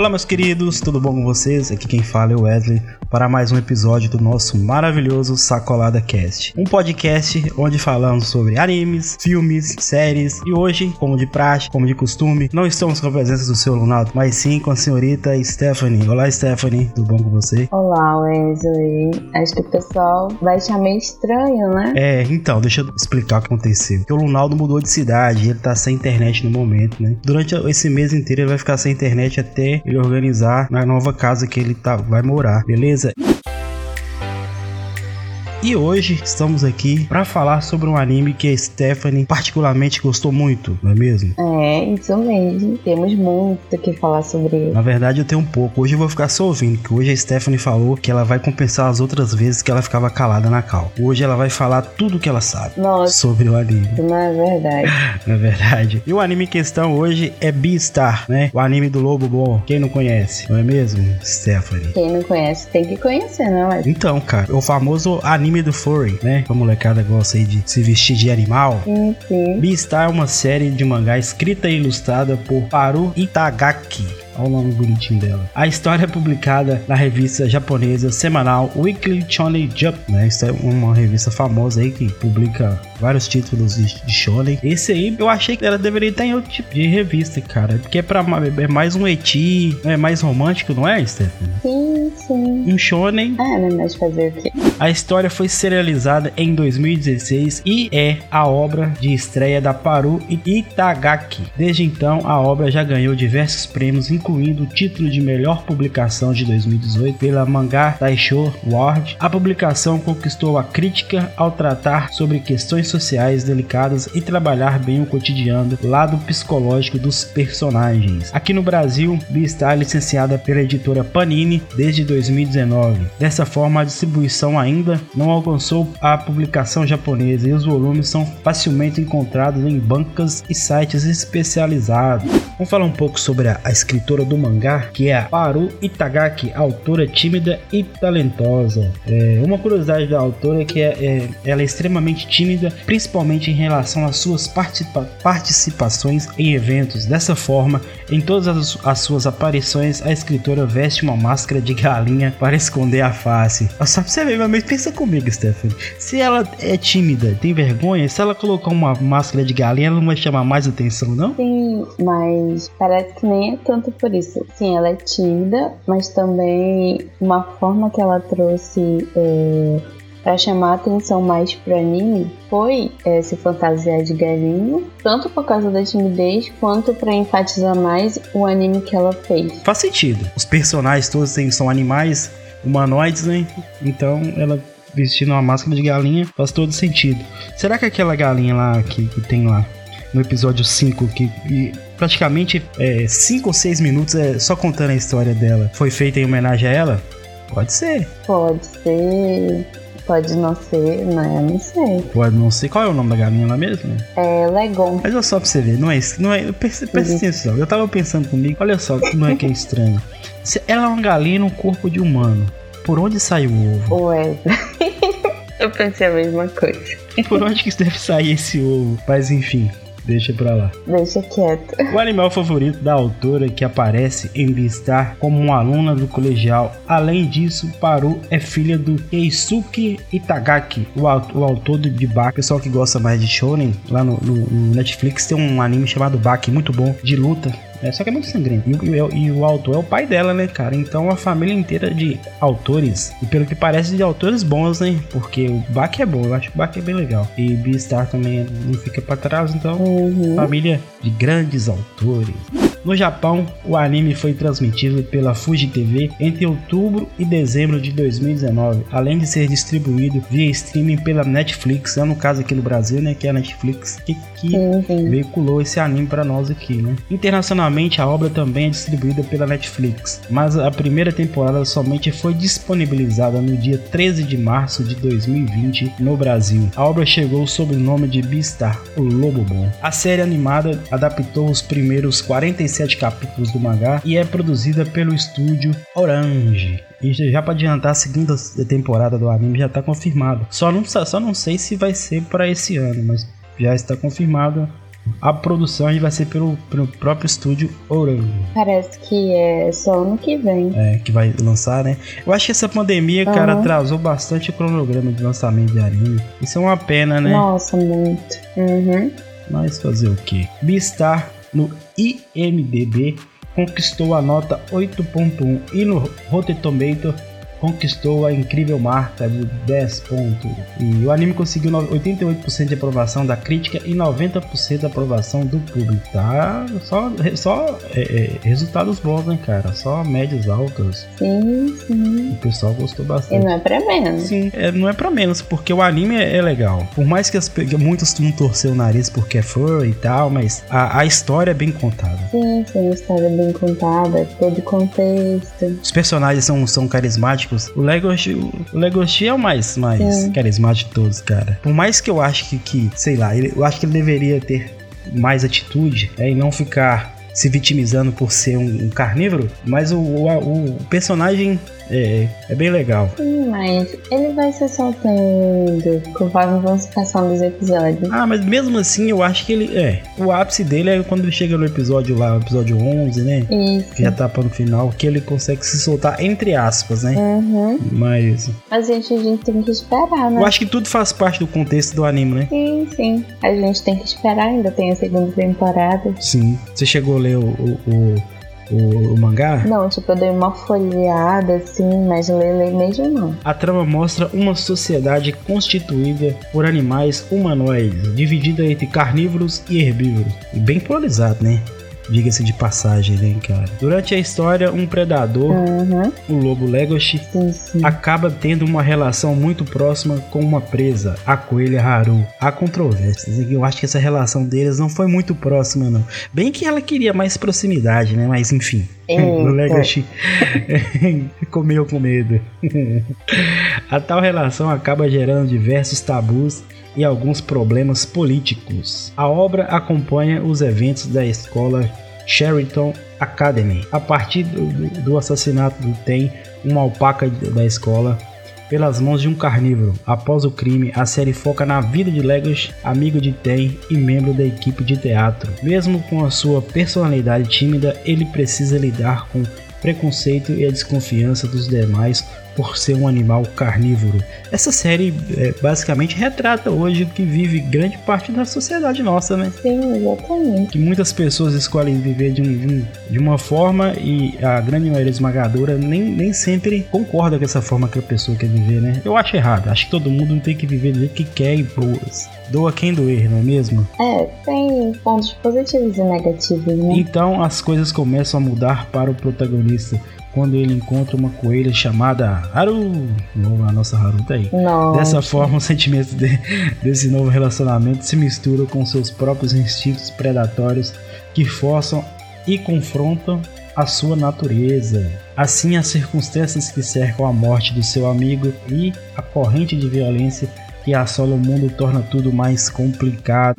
Olá, meus queridos, tudo bom com vocês? Aqui quem fala é o Wesley para mais um episódio do nosso maravilhoso Sacolada Cast, um podcast onde falamos sobre animes, filmes, séries e hoje, como de praxe, como de costume, não estamos com a presença do seu Leonardo, mas sim com a senhorita Stephanie. Olá, Stephanie, tudo bom com você? Olá, Wesley. Acho que o pessoal vai achar meio estranho, né? É, então, deixa eu explicar o que aconteceu. O Lunaldo mudou de cidade, ele tá sem internet no momento, né? Durante esse mês inteiro ele vai ficar sem internet até organizar na nova casa que ele tá, vai morar, beleza? E hoje estamos aqui para falar sobre um anime que a Stephanie particularmente gostou muito, não é mesmo? É, isso mesmo. Temos muito o que falar sobre ele. Na verdade, eu tenho um pouco. Hoje eu vou ficar só ouvindo, que hoje a Stephanie falou que ela vai compensar as outras vezes que ela ficava calada na cal. Hoje ela vai falar tudo que ela sabe Nossa. sobre o anime. Não é verdade. Na verdade. E o anime em questão hoje é Beastar, né? O anime do Lobo Bom. Quem não conhece, não é mesmo, Stephanie? Quem não conhece tem que conhecer, não é? Então, cara, o famoso anime do furry, né? A molecada gosta aí de se vestir de animal. Sim. Beastar é uma série de mangá escrita e ilustrada por Paru Itagaki. Olha o nome bonitinho dela. A história é publicada na revista japonesa semanal Weekly Shonen Jump, né? Isso é uma revista famosa aí que publica vários títulos de, de shonen. Esse aí eu achei que ela deveria estar em outro tipo de revista, cara, porque é para é mais um eti, é mais romântico, não é, Stephanie? Sim, sim. Um shonen. Ah, né? Mas fazer o quê? A história foi serializada em 2016 e é a obra de estreia da Paru Itagaki. Desde então, a obra já ganhou diversos prêmios, incluindo o título de melhor publicação de 2018 pela Mangá Taisho Award. A publicação conquistou a crítica ao tratar sobre questões sociais delicadas e trabalhar bem o cotidiano, lado psicológico dos personagens. Aqui no Brasil, está licenciada pela editora Panini desde 2019. Dessa forma, a distribuição ainda não alcançou a publicação japonesa e os volumes são facilmente encontrados em bancas e sites especializados. Vamos falar um pouco sobre a, a escritora do mangá, que é a Paru Itagaki, autora tímida e talentosa. É, uma curiosidade da autora é que é, é, ela é extremamente tímida, principalmente em relação às suas participa participações em eventos. Dessa forma, em todas as, as suas aparições, a escritora veste uma máscara de galinha para esconder a face. Só pra você ver, mas pensa comigo, Stephanie. Se ela é tímida, tem vergonha, se ela colocar uma máscara de galinha, ela não vai chamar mais atenção, não? Sim, mas parece que nem é tanto por isso. Sim, ela é tímida, mas também uma forma que ela trouxe é, para chamar atenção mais pro anime foi é, se fantasiar de galinha, tanto por causa da timidez quanto para enfatizar mais o anime que ela fez. Faz sentido. Os personagens todos têm, são animais humanoides, né? Então ela vestindo uma máscara de galinha faz todo sentido. Será que aquela galinha lá que, que tem lá no episódio 5, que, que praticamente 5 é, ou 6 minutos é só contando a história dela, foi feita em homenagem a ela? Pode ser. Pode ser. Pode não ser, né? Não sei. Pode não ser. Qual é o nome da galinha lá mesmo? É Legon. Mas olha só pra você ver, não é isso. Não é, presta, presta atenção. Eu tava pensando comigo, olha só, não é que é estranho. Se ela é uma galinha no corpo de humano, por onde sai o ovo? Ué. Eu pensei a mesma coisa. Por onde que deve sair esse ovo? Mas enfim, deixa pra lá. Deixa quieto. O animal favorito da autora que aparece em Beastar como uma aluna do colegial. Além disso, Paru é filha do Keisuke Itagaki, o, o autor de Baki. Pessoal que gosta mais de shonen, lá no, no, no Netflix tem um anime chamado Baki, muito bom, de luta. É, só que é muito sangrento. E, e, e, o autor é o pai dela, né, cara? Então a família inteira de autores, e pelo que parece, de autores bons, né? Porque o Bach é bom, eu acho que o Bach é bem legal. E Beastar também não fica pra trás, então uhum. família de grandes autores. No Japão, o anime foi transmitido pela Fuji TV entre outubro e dezembro de 2019, além de ser distribuído via streaming pela Netflix, é no caso aqui no Brasil, né, que é a Netflix que, que veiculou esse anime para nós aqui, né. Internacionalmente, a obra também é distribuída pela Netflix, mas a primeira temporada somente foi disponibilizada no dia 13 de março de 2020 no Brasil. A obra chegou sob o nome de Beastar, o Lobo Bom. A série animada adaptou os primeiros 45 47 capítulos do mangá e é produzida pelo estúdio Orange. E já para adiantar, a segunda temporada do anime já está confirmada. Só não, só não sei se vai ser para esse ano, mas já está confirmada A produção vai ser pelo, pelo próprio estúdio Orango. Parece que é só ano que vem. É, que vai lançar, né? Eu acho que essa pandemia, uhum. cara, atrasou bastante o cronograma de lançamento de anime. Isso é uma pena, né? Nossa, muito. Uhum. Mas fazer o quê? Beastar no IMDB conquistou a nota 8.1 e no Rotten Tomato conquistou a incrível marca de 10 pontos. E o anime conseguiu 88% de aprovação da crítica e 90% de aprovação do público. Tá só, só é, é, resultados bons, né, cara? Só médias altas. Sim, sim. O pessoal gostou bastante. E não é pra menos. Sim, é, não é pra menos, porque o anime é, é legal. Por mais que as, muitos não torcer o nariz porque é fã e tal, mas a, a história é bem contada. Sim, sim, a história é bem contada, todo contexto. Os personagens são, são carismáticos o Legoshi, o Legoshi é o mais, mais carismático de todos, cara. Por mais que eu acho que, que sei lá, ele, eu acho que ele deveria ter mais atitude é, e não ficar se vitimizando por ser um, um carnívoro, mas o, o, o personagem é, é bem legal. Sim, mas ele vai se soltando conforme vão se passando os episódios. Ah, mas mesmo assim eu acho que ele. É. O ápice dele é quando ele chega no episódio lá, o episódio 11, né? Isso. Que já tá para no final, que ele consegue se soltar entre aspas, né? Uhum. Mas. Mas a gente, a gente tem que esperar, né? Eu acho que tudo faz parte do contexto do anime, né? Sim, sim. A gente tem que esperar, ainda tem a segunda temporada. Sim. Você chegou ler o, o, o o, mangá? Não, tipo, eu dei uma folheada assim, mas ler, ler mesmo não. A trama mostra uma sociedade constituída por animais humanoides, dividida entre carnívoros e herbívoros. E bem polarizado, né? Diga-se de passagem, né, cara? Durante a história, um predador, uhum. o lobo Legoshi, sim, sim. acaba tendo uma relação muito próxima com uma presa, a coelha Haru. Há controvérsias. Eu acho que essa relação deles não foi muito próxima, não. Bem que ela queria mais proximidade, né? Mas enfim. O Legoshi ficou meio com medo. a tal relação acaba gerando diversos tabus e alguns problemas políticos. A obra acompanha os eventos da escola Sheraton Academy. A partir do, do assassinato do Ten, uma alpaca da escola, pelas mãos de um carnívoro. Após o crime, a série foca na vida de Legos, amigo de Ten e membro da equipe de teatro. Mesmo com a sua personalidade tímida, ele precisa lidar com preconceito e a desconfiança dos demais por ser um animal carnívoro. Essa série é, basicamente retrata hoje o que vive grande parte da sociedade nossa, né? Sim, exatamente. Que muitas pessoas escolhem viver de, um, de uma forma e a grande maioria esmagadora nem, nem sempre concorda com essa forma que a pessoa quer viver, né? Eu acho errado. Acho que todo mundo tem que viver do jeito que quer e boas. Doa quem doer, não é mesmo? É, tem pontos positivos e negativos, né? Então as coisas começam a mudar para o protagonista quando ele encontra uma coelha chamada Haru. A nossa Haru tá aí. Nossa. Dessa forma, o sentimento de, desse novo relacionamento se mistura com seus próprios instintos predatórios que forçam e confrontam a sua natureza. Assim, as circunstâncias que cercam a morte do seu amigo e a corrente de violência que assola o mundo torna tudo mais complicado.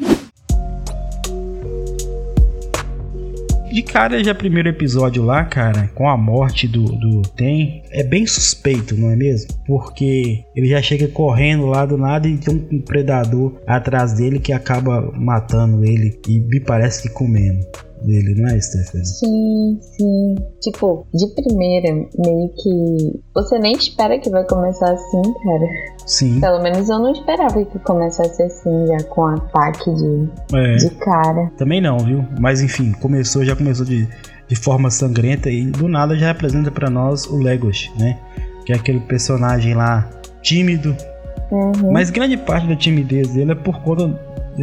De cara já primeiro episódio lá, cara, com a morte do, do Ten, é bem suspeito, não é mesmo? Porque ele já chega correndo lá do nada e tem um predador atrás dele que acaba matando ele e me parece que comendo dele, não é, Stephanie? Sim, sim. Tipo, de primeira, meio que. Você nem espera que vai começar assim, cara. Sim. Pelo menos eu não esperava que começasse assim, já com ataque de, é. de cara. Também não, viu? Mas enfim, começou, já começou de, de forma sangrenta e do nada já apresenta para nós o Legos, né? Que é aquele personagem lá tímido. Uhum. Mas grande parte da timidez dele é por conta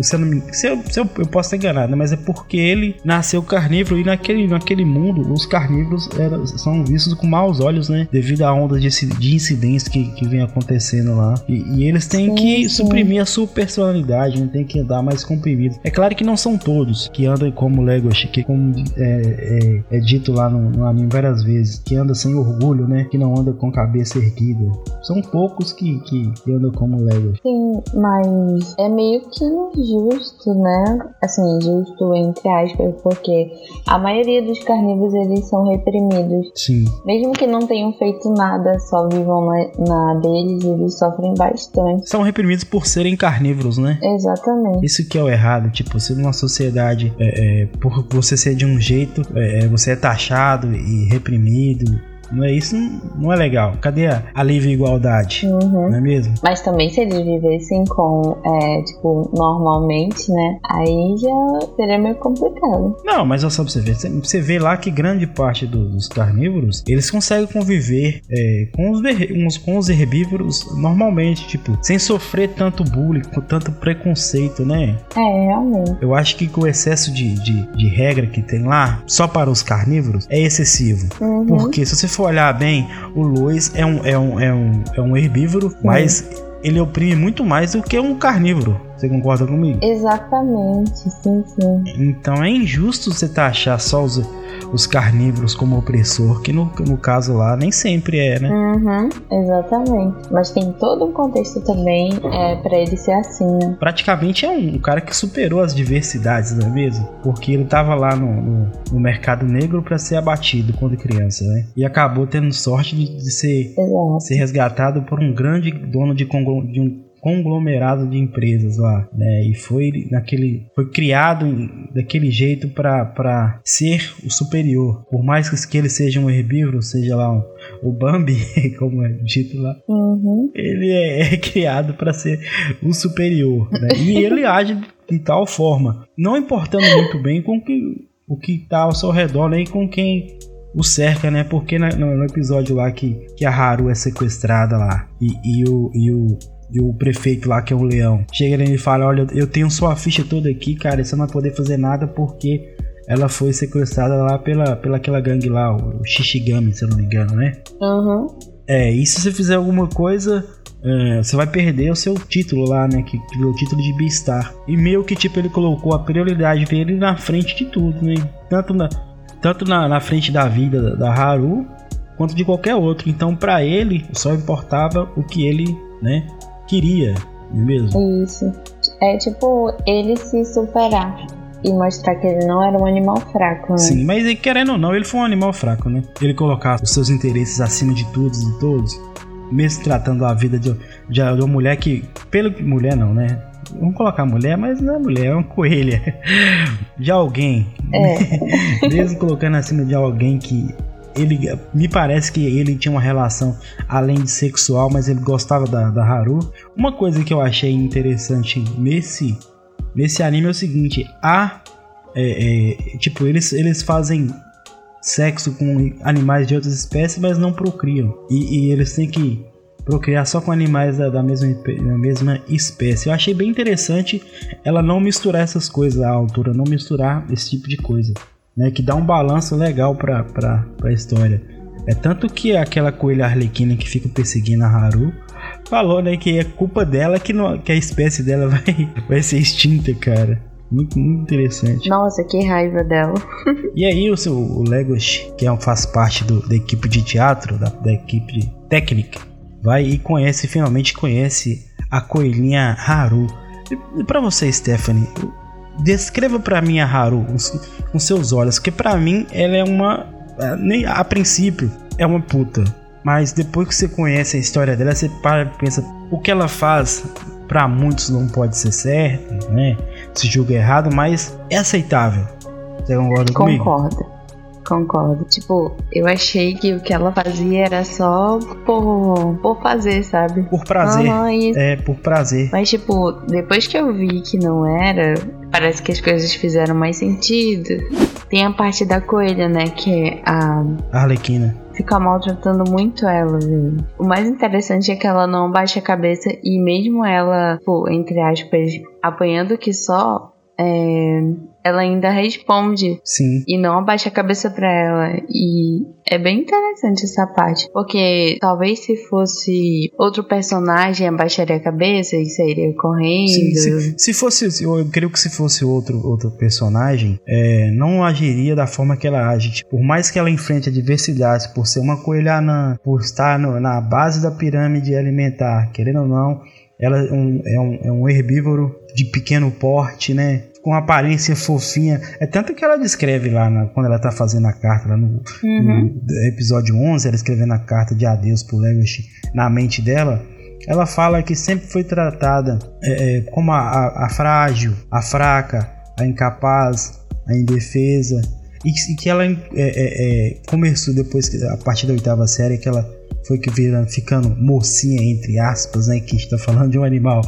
se eu, não, se eu, se eu, eu, posso estar enganado, mas é porque ele nasceu carnívoro e naquele, naquele mundo os carnívoros eram, são vistos com maus olhos, né? Devido à onda de, de incidentes que, que vem acontecendo lá. E, e eles têm sim, que sim. suprimir a sua personalidade, não tem que andar mais comprimido. É claro que não são todos que andam como Legoshi, que como é, é, é dito lá no, no, anime várias vezes, que anda sem orgulho, né? Que não anda com cabeça erguida. São poucos que, que, que andam como Legoshi. Sim, mas é meio que justo, né? Assim, justo entre aspas, porque a maioria dos carnívoros eles são reprimidos. Sim. Mesmo que não tenham feito nada, só vivam na, na deles, eles sofrem bastante. São reprimidos por serem carnívoros, né? Exatamente. Isso que é o errado, tipo, se numa sociedade, é, é, por você ser de um jeito, é, é você é taxado e reprimido, não é isso? Não é legal. Cadê a, a livre igualdade? Uhum. Não é mesmo? Mas também se eles vivessem com, é, tipo, normalmente, né? Aí já seria meio complicado. Não, mas olha só pra você ver. Você vê lá que grande parte do, dos carnívoros, eles conseguem conviver é, com, os, com os herbívoros normalmente, tipo, sem sofrer tanto bullying, com tanto preconceito, né? É, realmente. Eu acho que o excesso de, de, de regra que tem lá, só para os carnívoros, é excessivo. Uhum. Porque se você for olhar bem, o Lois é um, é um, é um, é um herbívoro, mas ele oprime muito mais do que um carnívoro. Você concorda comigo? Exatamente, sim, sim. Então é injusto você taxar só os, os carnívoros como opressor, que no, no caso lá nem sempre é, né? Uhum, exatamente. Mas tem todo um contexto também é, para ele ser assim, né? Praticamente é um, um, cara que superou as diversidades, não é mesmo? Porque ele tava lá no, no, no mercado negro para ser abatido quando criança, né? E acabou tendo sorte de, de ser, ser resgatado por um grande dono de, de um conglomerado de empresas lá, né? E foi naquele foi criado daquele jeito para ser o superior. Por mais que ele seja um herbívoro, seja lá um, o Bambi, como é dito lá, uhum. ele é, é criado para ser o superior, né? E ele age de tal forma, não importando muito bem com que, o que está ao seu redor, nem com quem o cerca, né? Porque no, no, episódio lá que, que a Haru é sequestrada lá e, e, o, e o e o prefeito lá, que é o leão, chega nele e fala: Olha, eu tenho sua ficha toda aqui, cara, você não vai poder fazer nada porque ela foi sequestrada lá pela, pela aquela gangue lá, o Shishigami, se eu não me engano, né? Uhum. É, e se você fizer alguma coisa, é, você vai perder o seu título lá, né? Que, que é o título de Beastar. E meio que tipo ele colocou a prioridade dele na frente de tudo, né? Tanto na, tanto na, na frente da vida da, da Haru quanto de qualquer outro. Então, para ele, só importava o que ele, né? Queria, não é mesmo? Isso. É tipo ele se superar e mostrar que ele não era um animal fraco, né? Sim, mas querendo ou não, ele foi um animal fraco, né? Ele colocar os seus interesses acima de todos e todos, mesmo tratando a vida de, de, uma mulher que, pelo que mulher não, né? Vamos colocar mulher, mas não é mulher, é uma coelha. De alguém. É. mesmo colocando acima de alguém que ele me parece que ele tinha uma relação além de sexual, mas ele gostava da, da Haru. Uma coisa que eu achei interessante nesse nesse anime é o seguinte: a é, é, tipo eles eles fazem sexo com animais de outras espécies, mas não procriam e, e eles têm que procriar só com animais da, da, mesma, da mesma espécie. Eu achei bem interessante ela não misturar essas coisas, a altura, não misturar esse tipo de coisa né, que dá um balanço legal para a história. É tanto que aquela coelha arlequina que fica perseguindo a Haru falou, né, que é culpa dela que, não, que a espécie dela vai, vai ser extinta, cara. Muito, muito interessante. Nossa, que raiva dela. e aí o, seu, o Legos, que é, faz parte do, da equipe de teatro, da, da equipe técnica, vai e conhece, finalmente conhece a coelhinha Haru. E, e para você, Stephanie, Descreva para mim a Haru com seus olhos, porque para mim ela é uma é, nem a princípio é uma puta, mas depois que você conhece a história dela, você para e pensa o que ela faz para muitos não pode ser certo, né? Se julga errado, mas é aceitável. Você concorda comigo? Concordo. Concordo. Tipo, eu achei que o que ela fazia era só por, por fazer, sabe? Por prazer. Uhum, e... É, por prazer. Mas, tipo, depois que eu vi que não era, parece que as coisas fizeram mais sentido. Tem a parte da coelha, né? Que é a. Arlequina fica maltratando muito ela, velho. O mais interessante é que ela não baixa a cabeça e mesmo ela, pô, entre aspas, apanhando que só, é, ela ainda responde. Sim. E não abaixa a cabeça pra ela. E é bem interessante essa parte. Porque talvez se fosse outro personagem, abaixaria a cabeça e sairia correndo. Sim, se, se fosse, eu creio que se fosse outro, outro personagem, é, não agiria da forma que ela age. Tipo, por mais que ela enfrente adversidades, por ser uma coelha anã, por estar no, na base da pirâmide alimentar, querendo ou não ela é um, é um, é um herbívoro de pequeno porte, né? Com aparência fofinha. É tanto que ela descreve lá na, quando ela tá fazendo a carta, lá no, uhum. no, episódio 11, ela escrevendo a carta de adeus pro Legoshi na mente dela. Ela fala que sempre foi tratada é, é, como a, a, a, frágil, a fraca, a incapaz, a indefesa. E, e que ela é, é, é começou depois, a partir da oitava série, que ela foi que virando, ficando mocinha, entre aspas, né? Que está falando de um animal,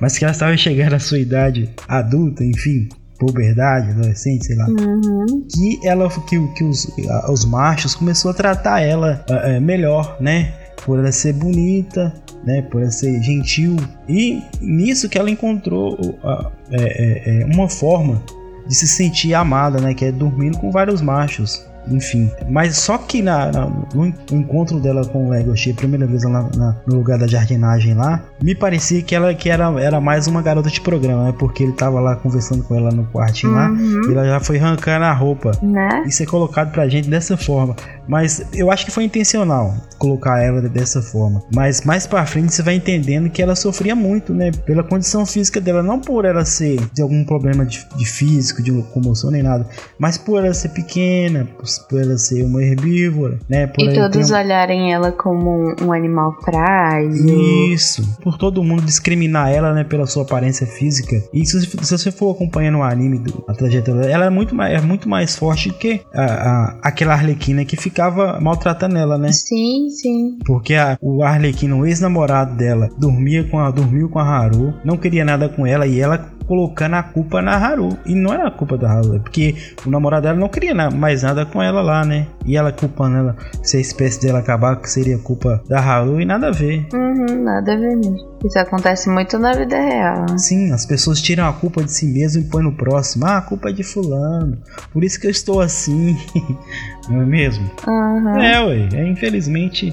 mas que ela estava chegando à sua idade adulta, enfim, puberdade, adolescente, sei lá. Uhum. Que ela, que, que os, os machos começou a tratar ela é, melhor, né? Por ela ser bonita, né? Por ela ser gentil. E nisso que ela encontrou uh, é, é, uma forma de se sentir amada, né? Que é dormindo com vários machos enfim. Mas só que na, na, no encontro dela com o Legoshi, a primeira vez lá na, no lugar da jardinagem lá, me parecia que ela que era, era mais uma garota de programa, né? Porque ele tava lá conversando com ela no quartinho uhum. lá, e ela já foi arrancando a roupa. Né? Isso é colocado pra gente dessa forma. Mas eu acho que foi intencional colocar ela dessa forma. Mas mais para frente você vai entendendo que ela sofria muito, né? Pela condição física dela, não por ela ser de algum problema de, de físico, de locomoção nem nada, mas por ela ser pequena, por ela ser uma herbívora, né? Por e todos olharem ela como um animal frágil. Isso. Por todo mundo discriminar ela, né? Pela sua aparência física. E se, se você for acompanhando o anime, a trajetória dela, ela é muito mais, é muito mais forte que a, a, aquela arlequina que fica ficava maltratando ela, né? Sim, sim. Porque a, o Arlequino, o ex-namorado dela, dormia com a, dormiu com a Haru, não queria nada com ela e ela colocando a culpa na Haru. E não era a culpa da Haru, é porque o namorado dela não queria mais nada com ela lá, né? E ela culpando ela, se a espécie dela acabar, que seria culpa da Haru e nada a ver. Uhum, nada a ver mesmo. Isso acontece muito na vida real. Né? Sim, as pessoas tiram a culpa de si mesmo e põem no próximo. Ah, a culpa é de fulano. Por isso que eu estou assim. não é mesmo? Uhum. É, ué. É, infelizmente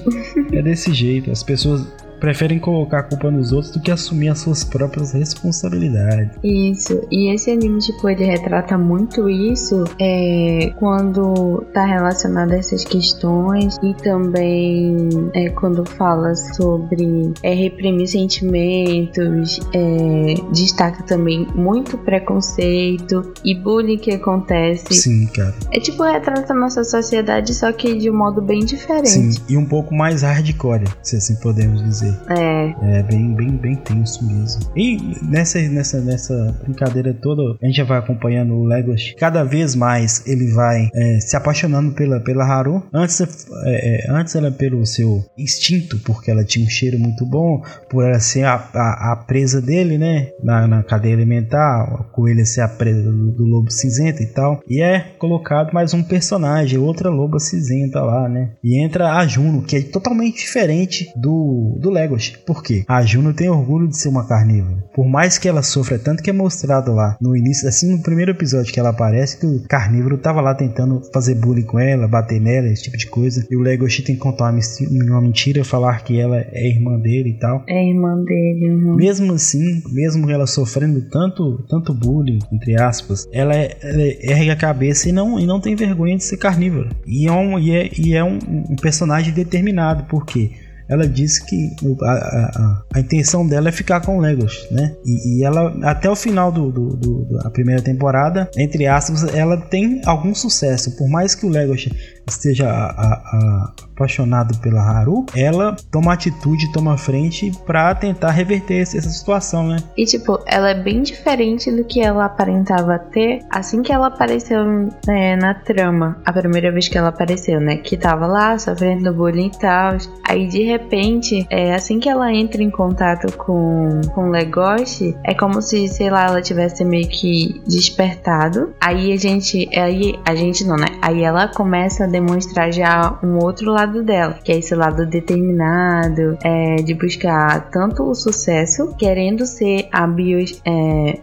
é desse jeito. As pessoas preferem colocar a culpa nos outros do que assumir as suas próprias responsabilidades. Isso, e esse anime, tipo, ele retrata muito isso é, quando tá relacionado a essas questões e também é, quando fala sobre é, reprimir sentimentos, é, destaca também muito preconceito e bullying que acontece. Sim, cara. É tipo, retrata a nossa sociedade, só que de um modo bem diferente. Sim, e um pouco mais hardcore, se assim podemos dizer. É. É bem, bem, bem tenso mesmo. E nessa, nessa, nessa brincadeira toda, a gente já vai acompanhando o Legolas. Cada vez mais ele vai é, se apaixonando pela, pela Haru. Antes, é, é, antes ela pelo seu instinto, porque ela tinha um cheiro muito bom, por ela ser a, a, a presa dele, né? Na, na cadeia alimentar, a coelha ser a presa do, do lobo cinzento e tal. E é colocado mais um personagem, outra loba cinzenta lá, né? E entra a Juno, que é totalmente diferente do, do Legolas. Por quê? A Juno tem orgulho de ser uma carnívora. Por mais que ela sofra, tanto que é mostrado lá no início, assim no primeiro episódio que ela aparece, que o carnívoro tava lá tentando fazer bullying com ela, bater nela, esse tipo de coisa. E o Legoshi tem que contar uma, mentira, falar que ela é irmã dele e tal. É irmã dele, uhum. Mesmo assim, mesmo ela sofrendo tanto, tanto bullying, entre aspas, ela, é, ela ergue a cabeça e não, e não tem vergonha de ser carnívora. E é um, e é, e é um, um personagem determinado, por quê? Ela disse que a, a, a, intenção dela é ficar com o Legolas, né? E, e, ela, até o final do, do, do, da primeira temporada, entre aspas, ela tem algum sucesso. Por mais que o Legolas esteja a, apaixonado pela Haru, ela toma atitude, toma frente para tentar reverter essa situação, né? E tipo, ela é bem diferente do que ela aparentava ter assim que ela apareceu né, na trama, a primeira vez que ela apareceu, né? Que tava lá sofrendo bullying e tal. Aí de repente, é, assim que ela entra em contato com, com Legoshi, é como se, sei lá, ela tivesse meio que despertado. Aí a gente, aí a gente não, né? Aí ela começa a demonstrar já um outro lado lado dela, que é esse lado determinado, é, de buscar tanto o sucesso, querendo ser a bio, é,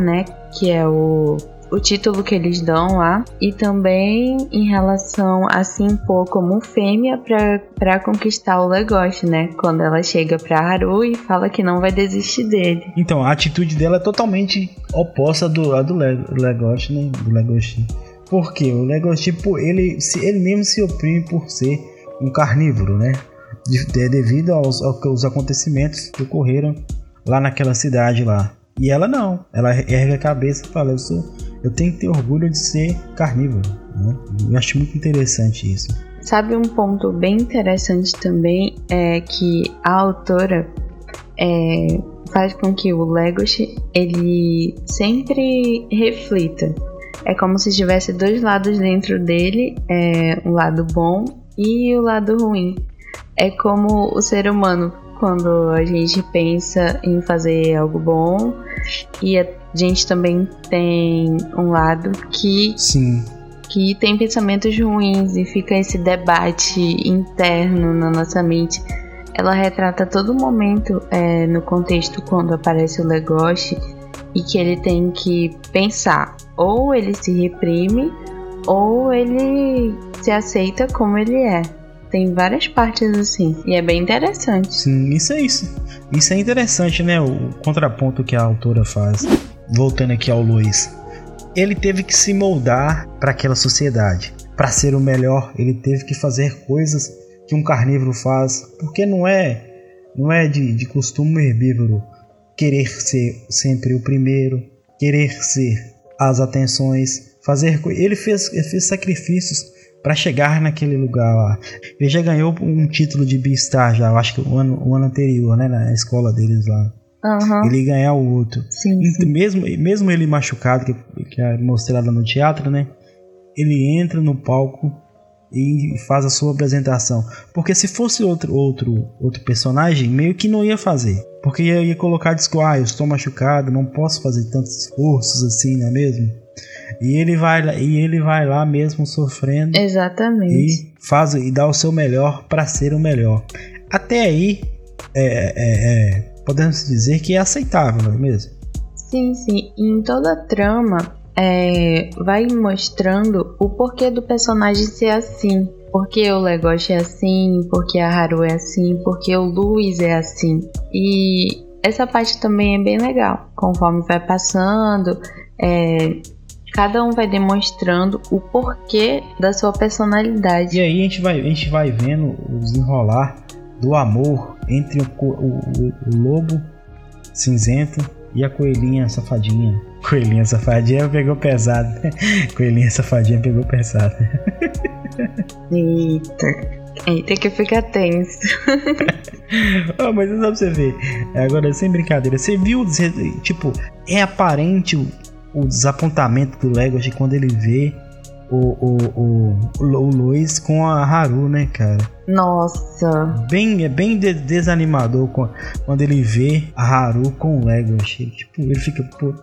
né? Que é o o título que eles dão lá e também em relação a se impor como fêmea para conquistar o Legoshi, né? Quando ela chega para Haru e fala que não vai desistir dele. Então, a atitude dela é totalmente oposta do, a do Legoshi, né? Do Legoshi. Porque o Legolas, tipo, ele, ele mesmo se oprime por ser um carnívoro, né? de, de, devido aos, aos acontecimentos que ocorreram lá naquela cidade lá. E ela não, ela ergue a cabeça e fala: eu, sou, eu tenho que ter orgulho de ser carnívoro. Né? Eu acho muito interessante isso. Sabe um ponto bem interessante também é que a autora é, faz com que o Legoshi ele sempre reflita. É como se tivesse dois lados dentro dele, é, um lado bom e o lado ruim. É como o ser humano quando a gente pensa em fazer algo bom e a gente também tem um lado que Sim. que tem pensamentos ruins e fica esse debate interno na nossa mente. Ela retrata todo momento é, no contexto quando aparece o Legoshi e que ele tem que pensar ou ele se reprime ou ele se aceita como ele é. Tem várias partes assim. E é bem interessante. Sim, isso é isso. Isso é interessante, né? O contraponto que a autora faz. Voltando aqui ao Luiz. Ele teve que se moldar para aquela sociedade. Para ser o melhor, ele teve que fazer coisas que um carnívoro faz. Porque não é não é de, de costume herbívoro querer ser sempre o primeiro, querer ser as atenções, fazer ele fez, ele fez sacrifícios para chegar naquele lugar lá. Ele já ganhou um título de Beastar já, eu acho que o ano, o ano anterior, né, na escola deles lá. Uhum. Ele ganhar o outro. Sim, sim. Mesmo, mesmo ele machucado, que, que é mostrado no teatro, né? Ele entra no palco e faz a sua apresentação. Porque se fosse outro outro outro personagem, meio que não ia fazer. Porque ia, ia colocar disco, ah, eu estou machucado, não posso fazer tantos esforços assim, não é mesmo? E ele vai lá, e ele vai lá mesmo sofrendo. Exatamente. E faz e dá o seu melhor para ser o melhor. Até aí, é, é, é, podemos dizer que é aceitável, não é mesmo? Sim, sim. Em toda a trama, é, vai mostrando o porquê do personagem ser assim. Porque o Legoshi é assim, porque a Haru é assim, porque o Luiz é assim. E essa parte também é bem legal. Conforme vai passando, é, cada um vai demonstrando o porquê da sua personalidade. E aí a gente vai, a gente vai vendo o desenrolar do amor entre o, o, o, o lobo cinzento e a coelhinha safadinha. Coelhinha safadinha pegou pesado. coelhinha safadinha pegou pesado. Eita. Eita que fica tenso. oh, mas não dá pra você ver. Agora, sem brincadeira, você viu, tipo, é aparente o, o desapontamento do Legoshi quando ele vê o, o, o, o Luiz com a Haru, né, cara? Nossa. Bem, é bem de desanimador quando ele vê a Haru com o Legoshi. Tipo, ele fica, pô,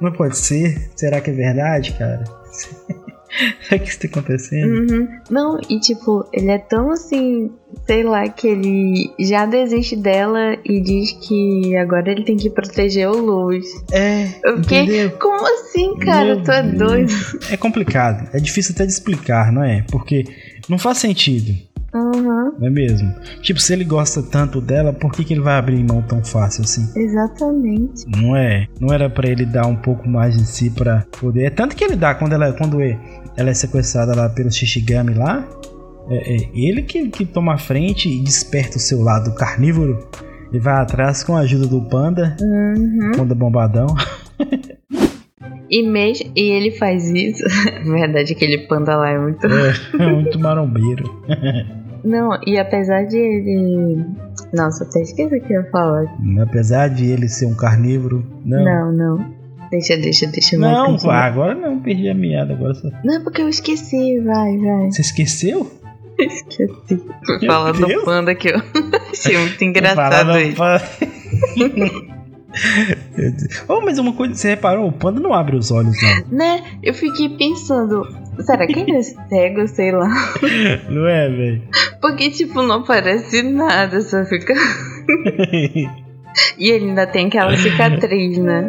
não pode ser? Será que é verdade, cara? Será que isso tá acontecendo? Uhum. Não, e tipo, ele é tão assim, sei lá, que ele já desiste dela e diz que agora ele tem que proteger o Luz. É. O quê? Como assim, cara? Meu tu é doido. É complicado. É difícil até de explicar, não é? Porque não faz sentido. Uhum. Não é mesmo? Tipo, se ele gosta tanto dela, por que, que ele vai abrir mão tão fácil assim? Exatamente. Não é? Não era para ele dar um pouco mais de si para poder. É tanto que ele dá quando ela, quando ela é sequestrada lá pelo Shishigami lá. É, é ele que, que toma a frente e desperta o seu lado carnívoro. E vai atrás com a ajuda do panda. Uhum. Panda bombadão. E, mesmo, e ele faz isso. verdade, aquele panda lá é muito. É, é muito marombeiro. Não, e apesar de ele. Nossa, até esqueci o que eu ia falar. Apesar de ele ser um carnívoro. Não, não. não. Deixa, deixa, deixa. Não, agora não, perdi a meada. Agora só... Não, porque eu esqueci, vai, vai. Você esqueceu? Esqueci. Falar do panda que eu achei muito engraçado isso. oh, mas uma coisa, você reparou? O panda não abre os olhos, não. Né? Eu fiquei pensando, será que ele é cego, sei lá? Não é, velho? Porque, tipo, não parece nada, só fica. e ele ainda tem aquela cicatriz, né?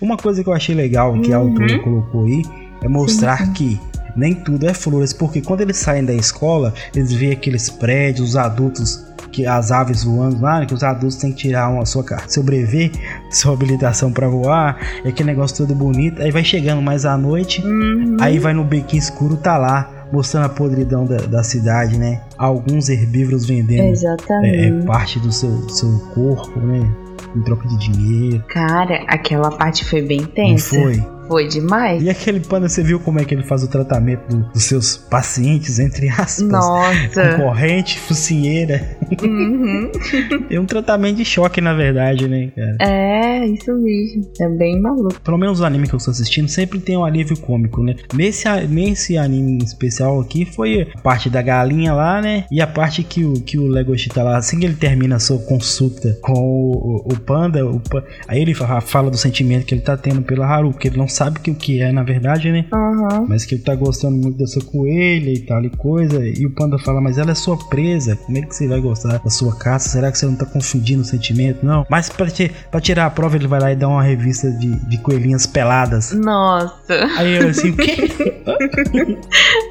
Uma coisa que eu achei legal que uhum. a autora colocou aí é mostrar sim, sim. que nem tudo é flores, porque quando eles saem da escola, eles veem aqueles prédios, os adultos que as aves voando lá, né, que os adultos têm que tirar uma sua seu brevet, sua habilitação para voar, é aquele negócio todo bonito. Aí vai chegando mais à noite, uhum. aí vai no bequinho escuro, tá lá mostrando a podridão da, da cidade, né? Alguns herbívoros vendendo é, é, parte do seu, seu corpo, né? Em troca de dinheiro. Cara, aquela parte foi bem tensa. Não foi? Foi demais. E aquele pano, você viu como é que ele faz o tratamento do, dos seus pacientes, entre aspas? Nossa. Concorrente, focinheira. Uhum. é um tratamento de choque, na verdade, né, cara? É, isso mesmo. É bem maluco. Pelo menos o anime que eu estou assistindo sempre tem um alívio cômico, né? Nesse, nesse anime especial aqui foi a parte da galinha lá, né? E a parte que o, que o Legoshi tá lá, assim que ele termina a sua consulta com o, o, o panda, o, aí ele fala do sentimento que ele tá tendo pela Haru, porque ele não sabe que o que é na verdade, né? Uhum. Mas que ele tá gostando muito dessa coelha e tal e coisa. E o panda fala, mas ela é sua presa. Como é que você vai gostar da sua caça? Será que você não tá confundindo o sentimento? Não. Mas pra, te, pra tirar a prova, ele vai lá e dá uma revista de, de coelhinhas peladas. Nossa. Aí eu assim, o quê?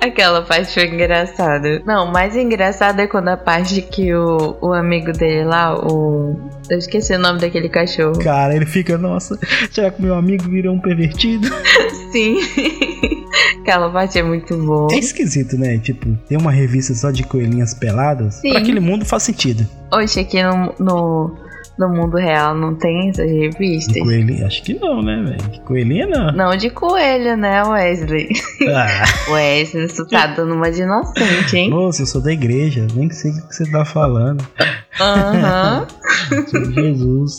Aquela parte foi engraçada. Não, mais engraçado é quando a parte que o, o amigo dele lá, o. Eu esqueci o nome daquele cachorro. Cara, ele fica, nossa, será que meu amigo virou um pervertido? Sim. Aquela parte é muito boa. É esquisito, né? Tipo, ter uma revista só de coelhinhas peladas. Sim. Pra aquele mundo faz sentido. Oxe, aqui no, no, no mundo real não tem essas revistas? De coelhinha? Acho que não, né, velho? De coelhinha não. Não de coelho, né, Wesley? Ah. Wesley, você tá dando uma de inocente, hein? Moça, eu sou da igreja, nem sei o que você tá falando. Aham. Uhum. Jesus.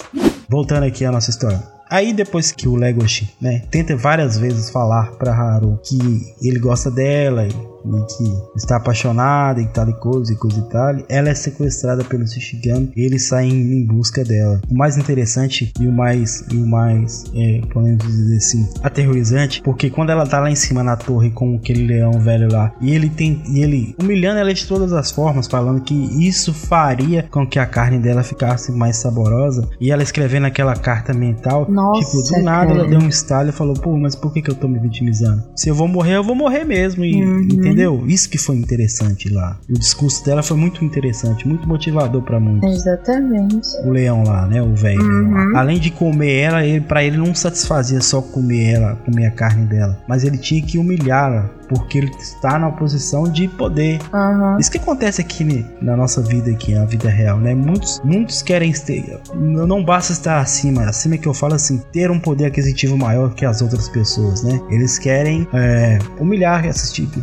Voltando aqui à nossa história. Aí depois que o Legoshi, né, tenta várias vezes falar para Haru que ele gosta dela e que está apaixonada e tal e coisa e coisa e tal. Ela é sequestrada pelo Shishigami e eles saem em busca dela. O mais interessante e o mais, e o mais é, podemos dizer assim, aterrorizante, porque quando ela tá lá em cima na torre com aquele leão velho lá e ele tem e ele humilhando ela de todas as formas, falando que isso faria com que a carne dela ficasse mais saborosa e ela escrevendo aquela carta mental, Nossa, tipo, do nada cara. ela deu um estalo e falou: "Pô, mas por que que eu tô me vitimizando? Se eu vou morrer, eu vou morrer mesmo" e uhum. Entendeu? Isso que foi interessante lá. O discurso dela foi muito interessante, muito motivador para muitos. Exatamente. O leão lá, né? O velho. Uhum. Além de comer ela, ele, para ele não satisfazia só comer ela, comer a carne dela, mas ele tinha que humilhá-la porque ele está na posição de poder. Uhum. Isso que acontece aqui na nossa vida aqui, na vida real, né? Muitos, muitos querem ter, não basta estar acima, acima que eu falo assim, ter um poder aquisitivo maior que as outras pessoas, né? Eles querem é, humilhar essas, tipo,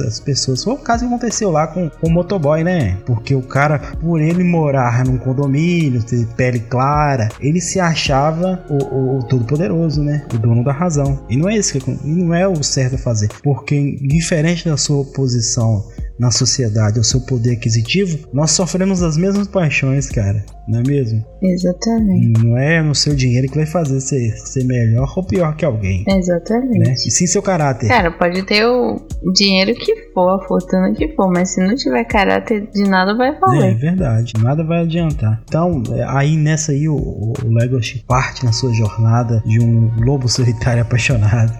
essas pessoas. Foi o caso que aconteceu lá com, com o motoboy, né? Porque o cara, por ele morar num condomínio, ter pele clara, ele se achava o, o, o todo poderoso, né? O dono da razão. E não é isso que não é o certo a fazer, porque diferente da sua posição na sociedade, o seu poder aquisitivo, nós sofremos as mesmas paixões, cara. Não é mesmo? Exatamente. Não é no seu dinheiro que vai fazer você ser melhor ou pior que alguém. Exatamente. Né? E sim seu caráter. Cara, pode ter o dinheiro que for, a fortuna que for, mas se não tiver caráter, de nada vai valer. É verdade, nada vai adiantar. Então, é, aí nessa aí o, o Legoshi parte na sua jornada de um lobo solitário apaixonado.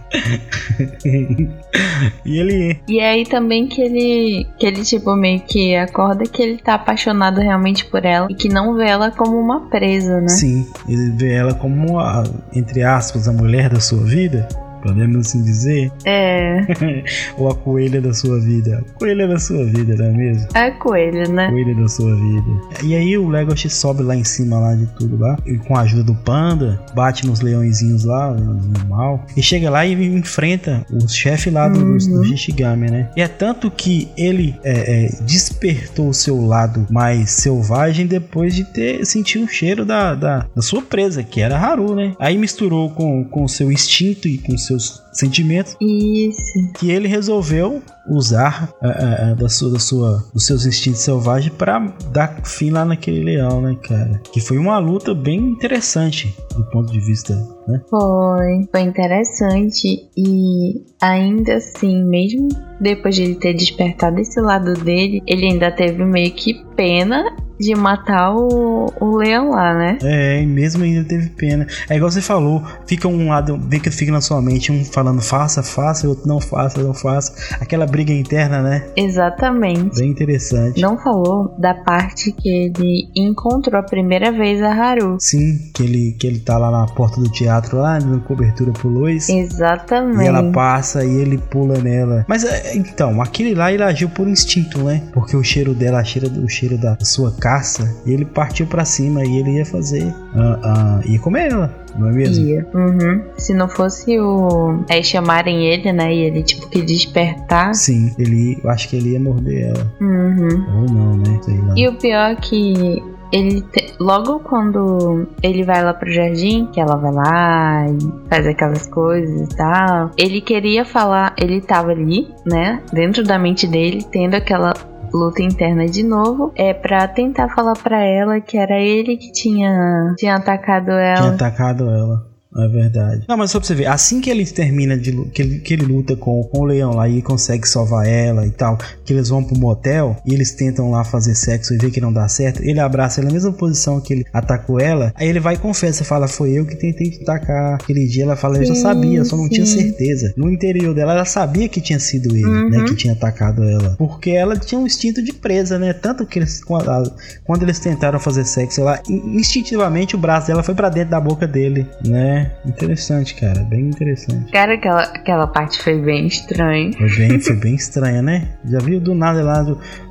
e ele. E é aí também que ele que ele, tipo, meio que acorda que ele tá apaixonado realmente por ela e que não vê ela como uma presa, né? Sim, ele vê ela como, a, entre aspas, a mulher da sua vida podemos assim dizer? É. Ou a coelha da sua vida. Coelha da sua vida, não é mesmo? É coelha, né? Coelha da sua vida. E aí o Legoshi sobe lá em cima lá de tudo lá, e com a ajuda do panda, bate nos leõezinhos lá, no mal, e chega lá e enfrenta o chefe lá do, uhum. do Shishigami, né? E é tanto que ele é, é, despertou o seu lado mais selvagem depois de ter sentido o cheiro da, da, da sua presa, que era Haru, né? Aí misturou com o seu instinto e com o seu seus sentimentos. Isso. Que ele resolveu usar uh, uh, da sua, da sua, dos seus instintos selvagens para dar fim lá naquele leão, né, cara? Que foi uma luta bem interessante do ponto de vista, né? Foi, foi interessante e ainda assim, mesmo depois de ele ter despertado esse lado dele, ele ainda teve meio que pena de matar o, o leão lá, né? É, e mesmo ainda teve pena. É igual você falou, fica um lado, vê que fica na sua mente, um falando faça, faça, e outro não faça, não faça. Aquela briga interna, né? Exatamente. Bem interessante. Não falou da parte que ele encontrou a primeira vez a Haru. Sim, que ele, que ele tá lá na porta do teatro, lá, dando cobertura pro Lois. Exatamente. E ela passa e ele pula nela. Mas é, então, aquele lá ele agiu por instinto, né? Porque o cheiro dela, o cheiro, o cheiro da sua caça, ele partiu para cima e ele ia fazer. Uh, uh, ia comer ela. Não é mesmo? Ia. Uhum. Se não fosse o. É, chamarem ele, né? E ele, tipo, que despertar. Sim, ele. Eu acho que ele ia morder ela. Uhum. Ou não, né? E o pior é que ele te... logo quando ele vai lá pro jardim, que ela vai lá e faz aquelas coisas e tal, ele queria falar, ele tava ali, né, dentro da mente dele, tendo aquela luta interna de novo, é para tentar falar para ela que era ele que tinha tinha atacado ela. Tinha atacado ela. É verdade. Não, mas só pra você ver, assim que ele termina de que ele, que ele luta com, com o leão lá e consegue salvar ela e tal, que eles vão pro motel e eles tentam lá fazer sexo e vê que não dá certo, ele abraça ela na mesma posição que ele atacou ela, aí ele vai e confessa, fala, foi eu que tentei te atacar aquele dia, ela fala, eu já sabia, só não sim. tinha certeza. No interior dela, ela sabia que tinha sido ele, uhum. né, que tinha atacado ela, porque ela tinha um instinto de presa, né, tanto que eles, quando, quando eles tentaram fazer sexo, ela, instintivamente o braço dela foi para dentro da boca dele, né, Interessante, cara. Bem interessante. Cara, aquela, aquela parte foi bem estranha. Foi bem, foi bem estranha, né? Já viu do nada lá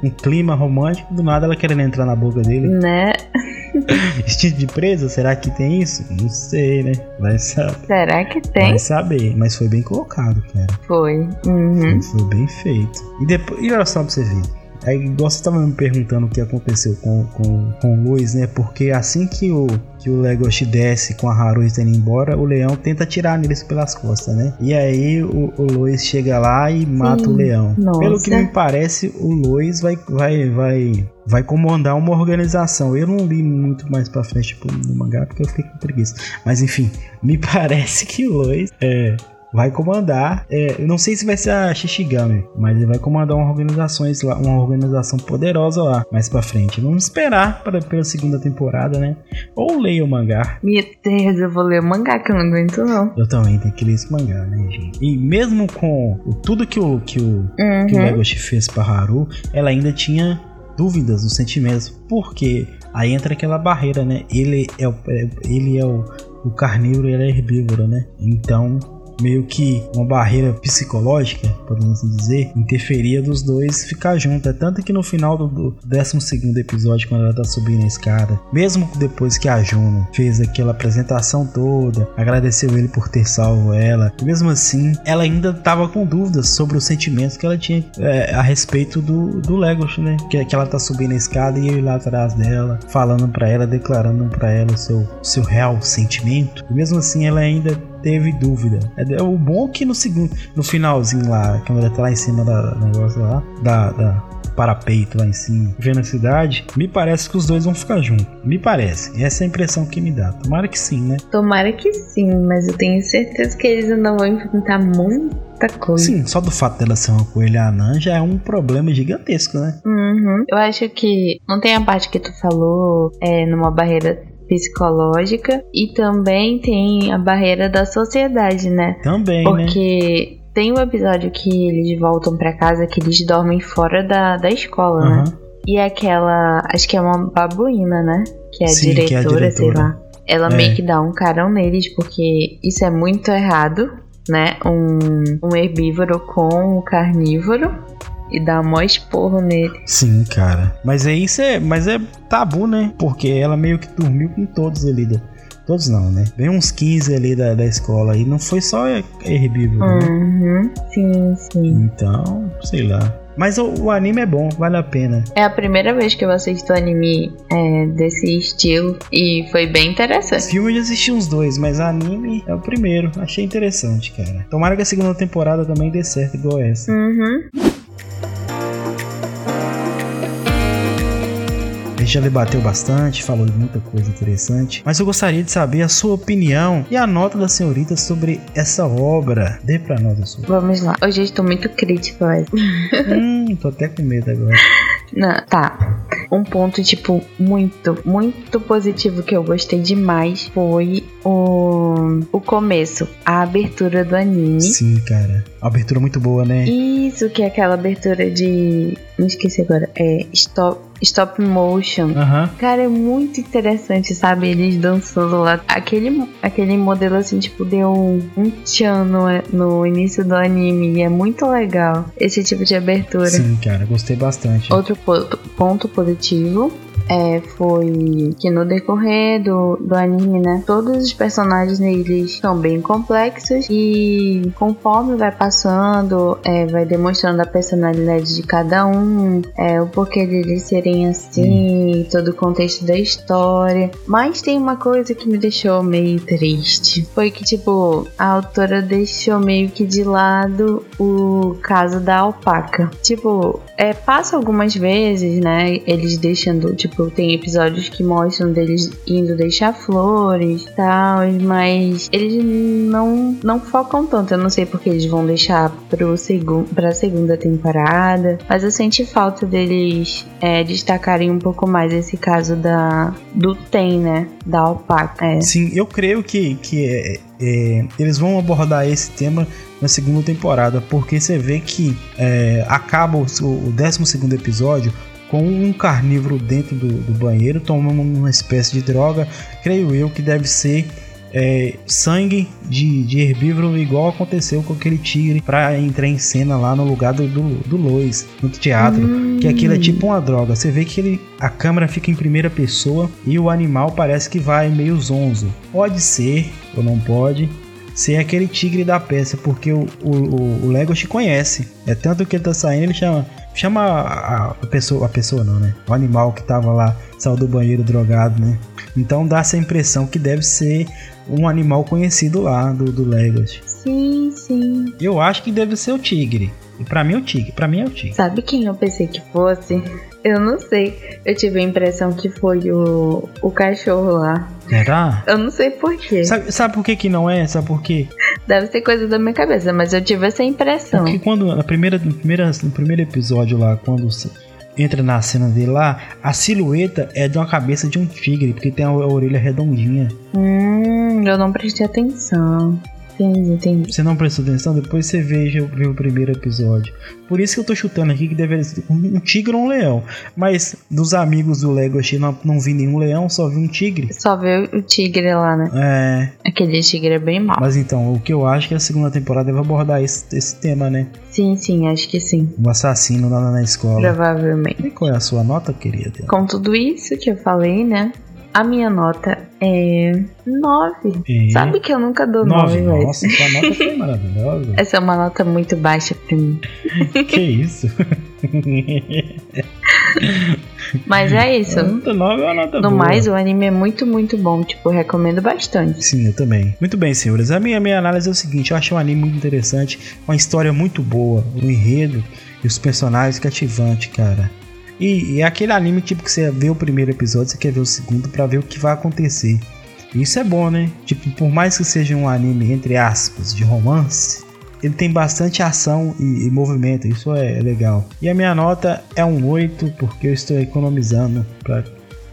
um clima romântico, do nada ela querendo entrar na boca dele. Né? Estilo de presa, será que tem isso? Não sei, né? Vai saber. Será que tem? Vai saber, mas foi bem colocado, cara. Foi. Uhum. Foi, foi bem feito. E depois, e olha só pra você ver. Aí, igual você estava me perguntando o que aconteceu com, com, com o Luiz, né? Porque assim que o, que o Legoshi desce com a Haru indo embora, o leão tenta atirar neles pelas costas, né? E aí o, o Lois chega lá e mata Sim. o leão. Nossa. Pelo que me parece, o Lois vai, vai, vai, vai comandar uma organização. Eu não li muito mais pra frente tipo, no mangá porque eu fiquei com preguiça. Mas enfim, me parece que o Lois é, vai comandar. É, eu não sei se vai ser a Shishigami, mas ele vai comandar uma organização lá, uma organização poderosa lá mais para frente. Vamos esperar para pela segunda temporada, né? Ou leia o mangá. Meu Deus, eu vou ler o mangá que eu não aguento não. Eu também tenho que ler esse mangá, né, gente? E mesmo com tudo que o que o, uhum. que o Legoshi fez para Haru, ela ainda tinha dúvidas dos sentimentos, porque aí entra aquela barreira, né? Ele é o, é, ele é o, o carnívoro e ela é herbívoro, né? Então meio que uma barreira psicológica, podemos dizer, interferia dos dois ficar junto. É tanto que no final do, do 12 episódio, quando ela tá subindo a escada, mesmo depois que a Juno fez aquela apresentação toda, agradeceu ele por ter salvo ela, mesmo assim, ela ainda tava com dúvidas sobre os sentimentos que ela tinha é, a respeito do, do Legos, né? Que, que ela tá subindo a escada e ele lá atrás dela, falando para ela, declarando para ela o seu, seu real sentimento. E mesmo assim, ela ainda teve dúvida. É, o bom é que no segundo, no finalzinho lá, quando ele tá lá em cima da negócio lá, da, da parapeito lá em cima, vendo a cidade, me parece que os dois vão ficar juntos. Me parece. Essa é a impressão que me dá. Tomara que sim, né? Tomara que sim, mas eu tenho certeza que eles ainda vão enfrentar muita coisa. Sim, só do fato dela ser uma coelha anã já é um problema gigantesco, né? Uhum. Eu acho que não tem a parte que tu falou é, numa barreira psicológica e também tem a barreira da sociedade, né? Também, né? Porque né? tem um episódio que eles voltam para casa que eles dormem fora da, da escola, uhum. né? E aquela, acho que é uma babuína, né? Que é, Sim, diretora, que é a diretora, sei lá. Ela é. meio que dá um carão neles, porque isso é muito errado, né? Um, um herbívoro com um carnívoro e dá mó esporro nele. Sim, cara. Mas é isso é, mas é tabu, né? Porque ela meio que dormiu com todos ali da Todos não, né? Vem uns 15 ali da, da escola e não foi só herbívoro, né? uhum. né? Sim, sim. Então, sei lá. Mas o, o, anime é bom, vale a pena. É a primeira vez que eu assisto anime é, desse estilo e foi bem interessante. Filme eu já assisti uns dois, mas anime é o primeiro. Achei interessante, cara. Tomara que a segunda temporada também dê certo igual essa. Uhum. A gente já debateu bastante, falou de muita coisa interessante, mas eu gostaria de saber a sua opinião e a nota da senhorita sobre essa obra. Dê pra nós a sua. Vamos lá. Hoje eu estou muito crítico, hum, tô até com medo agora. Não, tá. Um ponto, tipo, muito, muito positivo que eu gostei demais foi o, o começo, a abertura do anime. Sim, cara. Uma abertura muito boa, né? Isso, que é aquela abertura de. Não esqueci agora. É stop, stop motion. Aham. Cara, é muito interessante, sabe? Eles dançando lá. Aquele, aquele modelo, assim, tipo, deu um, um tchan no, no início do anime. E é muito legal esse tipo de abertura. Sim, cara, gostei bastante. Outro ponto positivo é, foi que no decorrer do, do anime, né, todos os personagens neles são bem complexos e conforme vai passando, é, vai demonstrando a personalidade de cada um, é, o porquê deles serem assim, todo o contexto da história. Mas tem uma coisa que me deixou meio triste, foi que tipo a autora deixou meio que de lado o caso da alpaca. Tipo, é, passa algumas vezes, né, eles deixando tipo tem episódios que mostram deles indo deixar flores e tal, mas eles não, não focam tanto. Eu não sei porque eles vão deixar pro segun, pra segunda temporada, mas eu senti falta deles é, destacarem um pouco mais esse caso da do Tem, né? Da alpaca. É. Sim, eu creio que, que é, é, eles vão abordar esse tema na segunda temporada, porque você vê que é, acaba o, o 12 episódio com um carnívoro dentro do, do, banheiro tomando uma espécie de droga, creio eu que deve ser é, sangue de, de, herbívoro, igual aconteceu com aquele tigre para entrar em cena lá no lugar do, do, do Lois, no teatro. Hum. Que aquilo é tipo uma droga. Você vê que ele, a câmera fica em primeira pessoa e o animal parece que vai meio zonzo. Pode ser, ou não pode, ser aquele tigre da peça, porque o, o, o Lego te conhece. É tanto que ele tá saindo, ele chama Chama a, a, pessoa, a pessoa não, né? O animal que tava lá, saiu do banheiro drogado, né? Então dá essa impressão que deve ser um animal conhecido lá do, do Legacy. Sim, sim. Eu acho que deve ser o tigre. E pra mim é o tigre. Pra mim é o tigre. Sabe quem eu pensei que fosse? Eu não sei. Eu tive a impressão que foi o, o cachorro lá. Será? Eu não sei porquê. Sabe, sabe por que, que não é? Sabe por quê? Deve ser coisa da minha cabeça, mas eu tive essa impressão. Porque quando na primeira, no, primeira, no primeiro episódio lá, quando entra na cena dele lá, a silhueta é de uma cabeça de um tigre, porque tem a, a orelha redondinha. Hum, eu não prestei atenção. Entendi, entendi. Você não prestou atenção? Depois você veja vê o primeiro episódio. Por isso que eu tô chutando aqui que deveria ser um tigre ou um leão. Mas dos amigos do Lego não, não vi nenhum leão, só vi um tigre. Só vi o tigre lá, né? É. Aquele tigre é bem mau. Mas então, o que eu acho que a segunda temporada vai abordar esse, esse tema, né? Sim, sim, acho que sim. O assassino lá na escola. Provavelmente. E qual é a sua nota, querida? Com tudo isso que eu falei, né? A minha nota é 9. E... Sabe que eu nunca dou 9, velho. Nossa, sua nota foi maravilhosa. Essa é uma nota muito baixa pra mim. que isso? Mas é isso. A nota 9 é uma nota No boa. mais, o anime é muito, muito bom. Tipo, recomendo bastante. Sim, eu também. Muito bem, senhores. A minha, minha análise é o seguinte: eu achei um anime muito interessante, uma história muito boa, o enredo e os personagens cativantes, cara. E, e é aquele anime tipo que você vê o primeiro episódio, você quer ver o segundo para ver o que vai acontecer. Isso é bom, né? Tipo, por mais que seja um anime, entre aspas, de romance, ele tem bastante ação e, e movimento, isso é, legal. E a minha nota é um 8, porque eu estou economizando para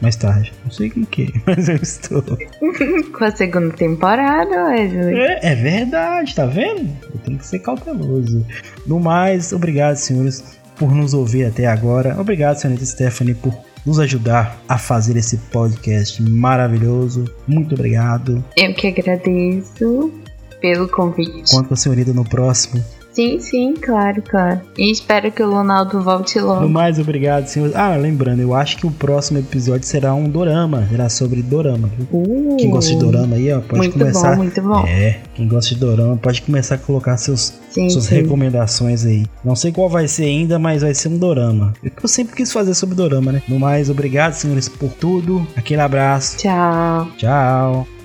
mais tarde. Não sei com que, mas eu estou. com a segunda temporada, Wesley. É, é verdade, tá vendo? Eu tenho que ser cauteloso. No mais, obrigado, senhores por nos ouvir até agora. Obrigado, senhorita Stephanie, por nos ajudar a fazer esse podcast maravilhoso. Muito obrigado. Eu que agradeço pelo convite. Conto com a senhorita no próximo. Sim, sim, claro, claro. E espero que o Ronaldo volte logo. No mais, obrigado, senhor. Ah, lembrando, eu acho que o próximo episódio será um dorama. Será sobre dorama. Uh, quem gosta de dorama aí, ó, pode muito começar. Bom, muito bom. É, quem gosta de dorama pode começar a colocar seus, sim, suas sim. recomendações aí. Não sei qual vai ser ainda, mas vai ser um dorama. Eu sempre quis fazer sobre dorama, né? No mais, obrigado, senhores, por tudo. Aquele abraço. Tchau. Tchau.